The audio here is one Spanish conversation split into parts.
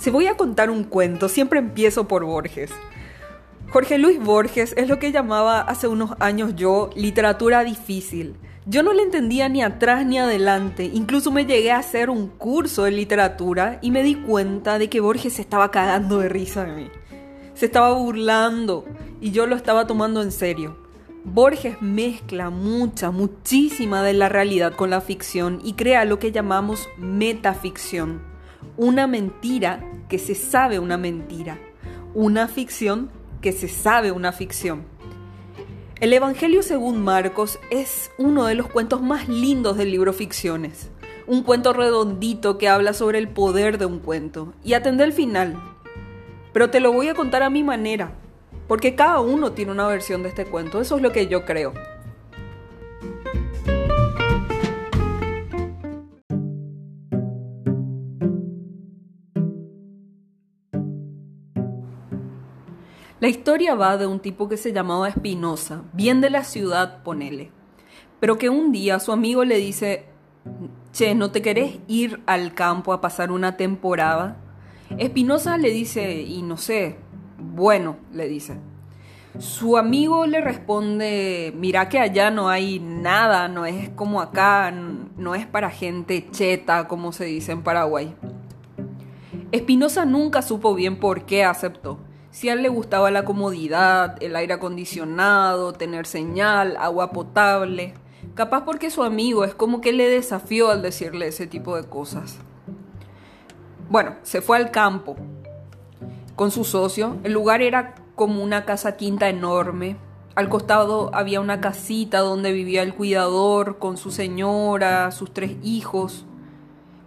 Si voy a contar un cuento, siempre empiezo por Borges. Jorge Luis Borges es lo que llamaba hace unos años yo literatura difícil. Yo no le entendía ni atrás ni adelante, incluso me llegué a hacer un curso de literatura y me di cuenta de que Borges se estaba cagando de risa de mí. Se estaba burlando y yo lo estaba tomando en serio. Borges mezcla mucha, muchísima de la realidad con la ficción y crea lo que llamamos metaficción. Una mentira que se sabe una mentira. Una ficción que se sabe una ficción. El Evangelio según Marcos es uno de los cuentos más lindos del libro Ficciones. Un cuento redondito que habla sobre el poder de un cuento. Y atende el final. Pero te lo voy a contar a mi manera, porque cada uno tiene una versión de este cuento. Eso es lo que yo creo. La historia va de un tipo que se llamaba Espinosa, bien de la ciudad, ponele. Pero que un día su amigo le dice, che, ¿no te querés ir al campo a pasar una temporada? Espinosa le dice, y no sé, bueno, le dice. Su amigo le responde, mira que allá no hay nada, no es como acá, no es para gente cheta, como se dice en Paraguay. Espinosa nunca supo bien por qué aceptó si a él le gustaba la comodidad, el aire acondicionado, tener señal, agua potable. Capaz porque su amigo es como que le desafió al decirle ese tipo de cosas. Bueno, se fue al campo con su socio. El lugar era como una casa quinta enorme. Al costado había una casita donde vivía el cuidador con su señora, sus tres hijos.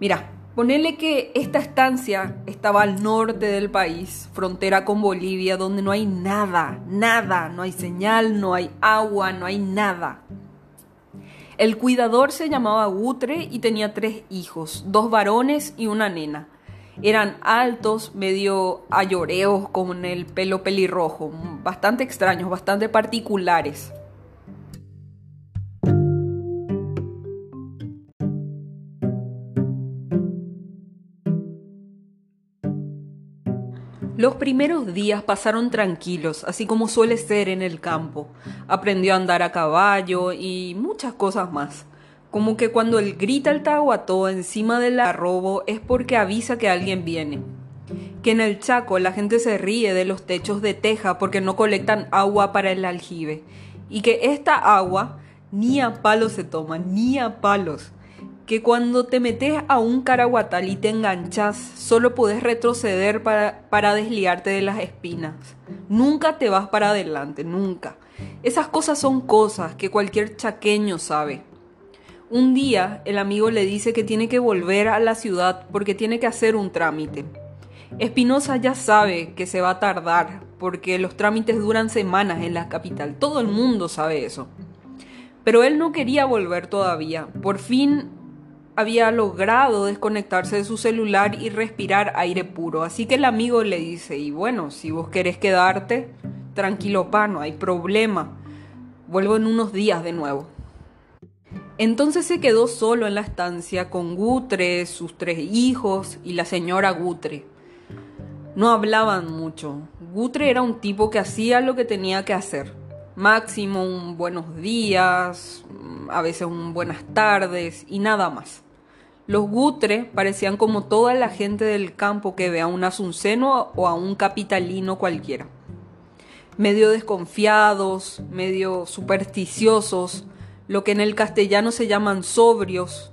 Mira, Ponele que esta estancia estaba al norte del país, frontera con Bolivia, donde no hay nada, nada, no hay señal, no hay agua, no hay nada. El cuidador se llamaba Gutre y tenía tres hijos, dos varones y una nena. Eran altos, medio ayoreos, con el pelo pelirrojo, bastante extraños, bastante particulares. Los primeros días pasaron tranquilos, así como suele ser en el campo. Aprendió a andar a caballo y muchas cosas más. Como que cuando él grita el tahuató encima del arrobo es porque avisa que alguien viene. Que en el Chaco la gente se ríe de los techos de teja porque no colectan agua para el aljibe. Y que esta agua ni a palos se toma, ni a palos que cuando te metes a un caraguatal y te enganchas, solo puedes retroceder para, para desliarte de las espinas. Nunca te vas para adelante, nunca. Esas cosas son cosas que cualquier chaqueño sabe. Un día el amigo le dice que tiene que volver a la ciudad porque tiene que hacer un trámite. Espinosa ya sabe que se va a tardar porque los trámites duran semanas en la capital. Todo el mundo sabe eso. Pero él no quería volver todavía. Por fin había logrado desconectarse de su celular y respirar aire puro. Así que el amigo le dice, y bueno, si vos querés quedarte, tranquilo pa, no hay problema. Vuelvo en unos días de nuevo. Entonces se quedó solo en la estancia con Gutre, sus tres hijos y la señora Gutre. No hablaban mucho. Gutre era un tipo que hacía lo que tenía que hacer. Máximo un buenos días, a veces un buenas tardes y nada más. Los Gutre parecían como toda la gente del campo que ve a un asunceno o a un capitalino cualquiera. Medio desconfiados, medio supersticiosos, lo que en el castellano se llaman sobrios.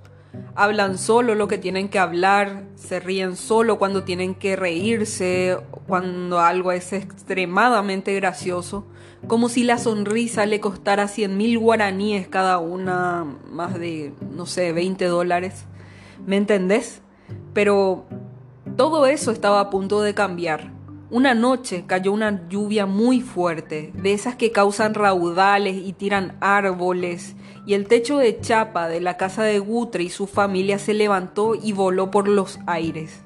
Hablan solo lo que tienen que hablar, se ríen solo cuando tienen que reírse, cuando algo es extremadamente gracioso como si la sonrisa le costara 100 mil guaraníes cada una, más de, no sé, 20 dólares. ¿Me entendés? Pero todo eso estaba a punto de cambiar. Una noche cayó una lluvia muy fuerte, de esas que causan raudales y tiran árboles, y el techo de chapa de la casa de Gutre y su familia se levantó y voló por los aires.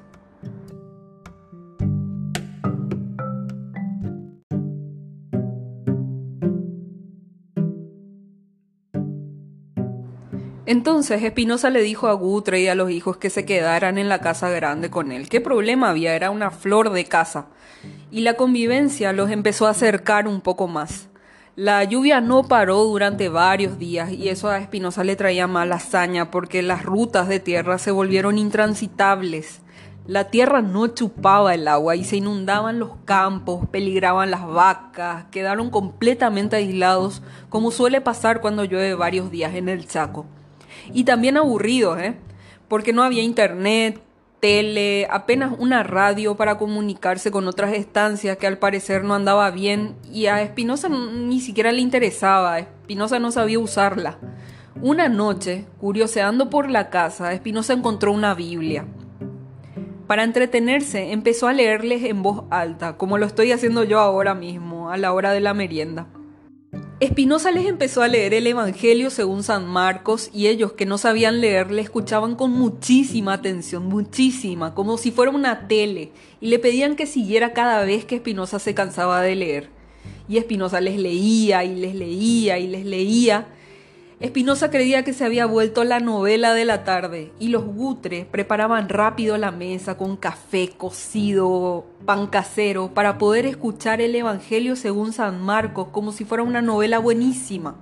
Entonces Espinosa le dijo a Gutre y a los hijos que se quedaran en la casa grande con él. ¿Qué problema había? Era una flor de casa. Y la convivencia los empezó a acercar un poco más. La lluvia no paró durante varios días y eso a Espinosa le traía mala hazaña porque las rutas de tierra se volvieron intransitables. La tierra no chupaba el agua y se inundaban los campos, peligraban las vacas, quedaron completamente aislados como suele pasar cuando llueve varios días en el Chaco y también aburridos, ¿eh? Porque no había internet, tele, apenas una radio para comunicarse con otras estancias que al parecer no andaba bien y a Espinosa ni siquiera le interesaba, Espinosa no sabía usarla. Una noche, curioseando por la casa, Espinosa encontró una Biblia. Para entretenerse, empezó a leerles en voz alta, como lo estoy haciendo yo ahora mismo, a la hora de la merienda. Espinosa les empezó a leer el Evangelio según San Marcos y ellos que no sabían leer le escuchaban con muchísima atención, muchísima, como si fuera una tele, y le pedían que siguiera cada vez que Espinosa se cansaba de leer. Y Espinosa les leía y les leía y les leía, Espinosa creía que se había vuelto la novela de la tarde y los gutres preparaban rápido la mesa con café cocido, pan casero, para poder escuchar el Evangelio según San Marcos como si fuera una novela buenísima.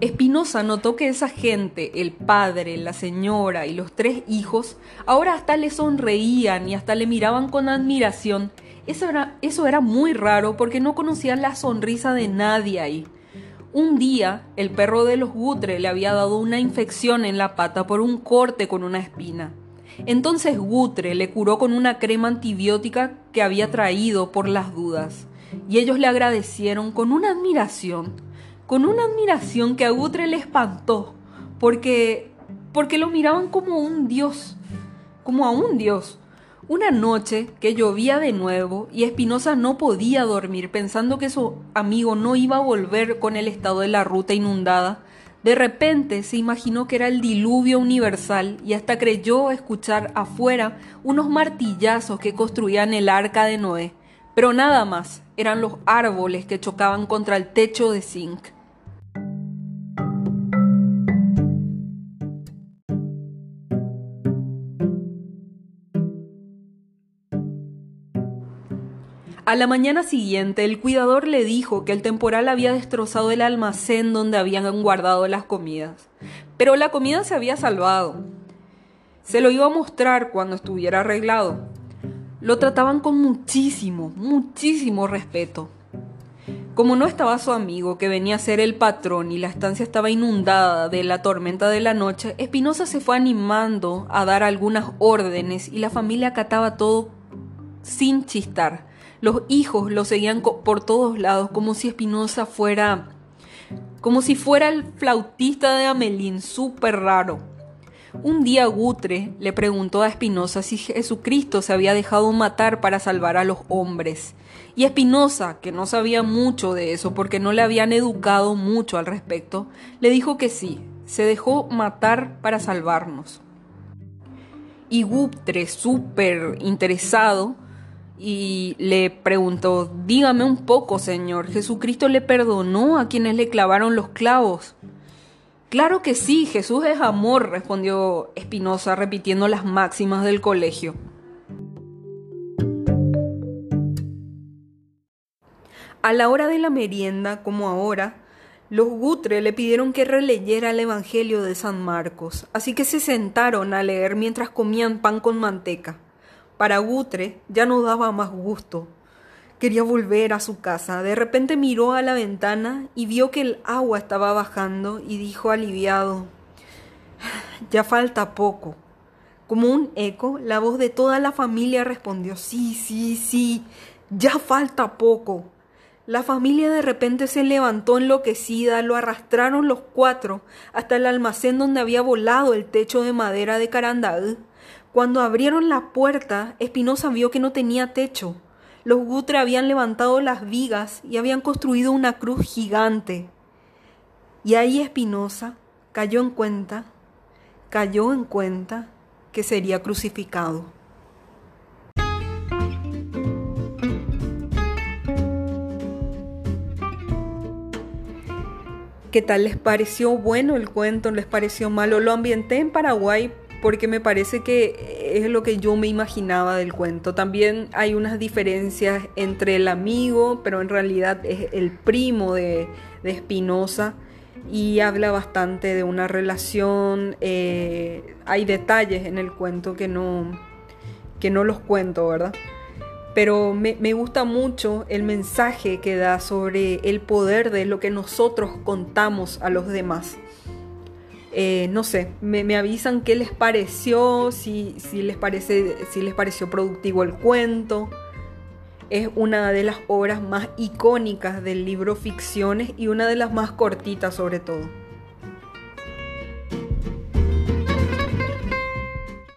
Espinosa notó que esa gente, el padre, la señora y los tres hijos, ahora hasta le sonreían y hasta le miraban con admiración. Eso era, eso era muy raro porque no conocían la sonrisa de nadie ahí. Un día, el perro de los Gutre le había dado una infección en la pata por un corte con una espina. Entonces Gutre le curó con una crema antibiótica que había traído por las dudas. Y ellos le agradecieron con una admiración, con una admiración que a Gutre le espantó, porque porque lo miraban como un dios, como a un dios. Una noche que llovía de nuevo y Espinosa no podía dormir pensando que su amigo no iba a volver con el estado de la ruta inundada, de repente se imaginó que era el diluvio universal y hasta creyó escuchar afuera unos martillazos que construían el arca de Noé. Pero nada más, eran los árboles que chocaban contra el techo de zinc. A la mañana siguiente, el cuidador le dijo que el temporal había destrozado el almacén donde habían guardado las comidas, pero la comida se había salvado. Se lo iba a mostrar cuando estuviera arreglado. Lo trataban con muchísimo, muchísimo respeto. Como no estaba su amigo, que venía a ser el patrón, y la estancia estaba inundada de la tormenta de la noche, Espinosa se fue animando a dar algunas órdenes y la familia acataba todo sin chistar los hijos lo seguían por todos lados, como si Espinosa fuera, como si fuera el flautista de Amelín, súper raro. Un día Gutre le preguntó a Espinosa si Jesucristo se había dejado matar para salvar a los hombres. Y Espinosa, que no sabía mucho de eso porque no le habían educado mucho al respecto, le dijo que sí, se dejó matar para salvarnos. Y Gutre, súper interesado, y le preguntó, dígame un poco, Señor, ¿Jesucristo le perdonó a quienes le clavaron los clavos? Claro que sí, Jesús es amor, respondió Espinosa repitiendo las máximas del colegio. A la hora de la merienda, como ahora, los Gutre le pidieron que releyera el Evangelio de San Marcos, así que se sentaron a leer mientras comían pan con manteca. Para Gutre ya no daba más gusto. Quería volver a su casa. De repente miró a la ventana y vio que el agua estaba bajando y dijo aliviado, ya falta poco. Como un eco, la voz de toda la familia respondió, sí, sí, sí, ya falta poco. La familia de repente se levantó enloquecida, lo arrastraron los cuatro hasta el almacén donde había volado el techo de madera de Carandaú. Cuando abrieron la puerta, Espinosa vio que no tenía techo. Los Gutre habían levantado las vigas y habían construido una cruz gigante. Y ahí Espinosa cayó en cuenta, cayó en cuenta que sería crucificado. qué tal les pareció bueno el cuento, les pareció malo. Lo ambienté en Paraguay porque me parece que es lo que yo me imaginaba del cuento. También hay unas diferencias entre el amigo, pero en realidad es el primo de, de Espinosa y habla bastante de una relación. Eh, hay detalles en el cuento que no, que no los cuento, ¿verdad? Pero me, me, gusta mucho el mensaje que da sobre el poder de lo que nosotros contamos a los demás. Eh, no sé, me, avisan qué les pareció, si, si, les parece, si les pareció productivo el cuento. Es una de las obras más icónicas del libro Ficciones y una de las más cortitas sobre todo.